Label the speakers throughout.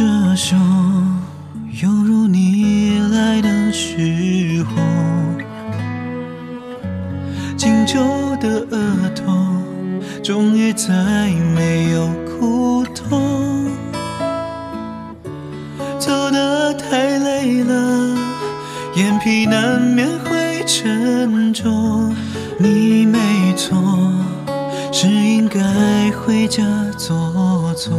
Speaker 1: 的手，犹如你来的时候，紧皱的额头，终于再没有苦痛。走得太累了，眼皮难免会沉重。你没错，是应该回家坐坐。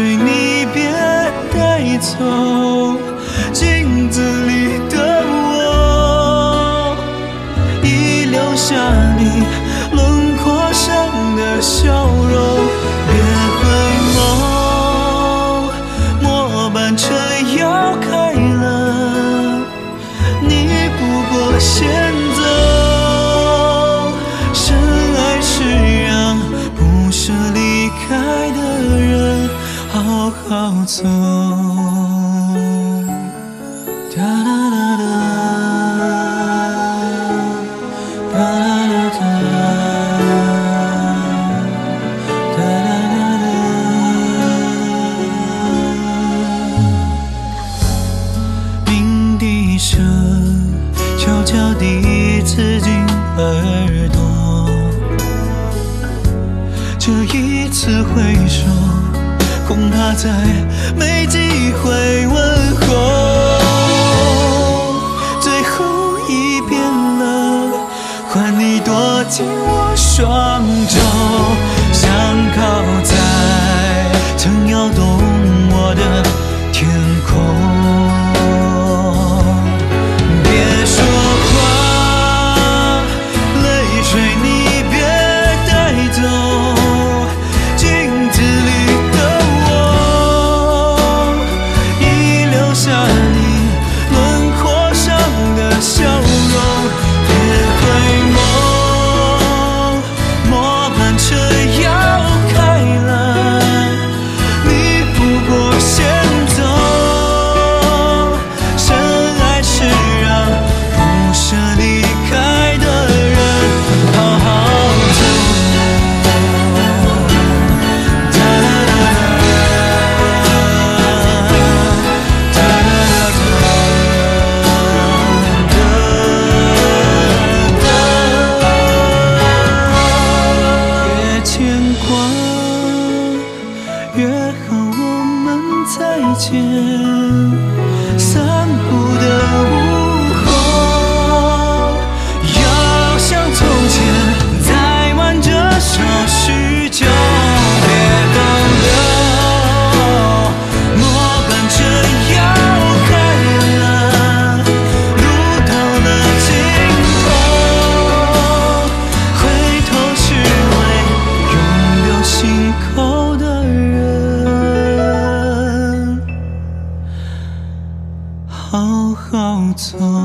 Speaker 1: 随你别带走，镜子里的我已留下你轮廓上的笑容。好走。哒啦啦哒，哒啦啦哒，哒啦啦啦。鸣笛声悄悄地刺进耳朵，这一次回首，恐怕再没机会问候。再见，散步 So.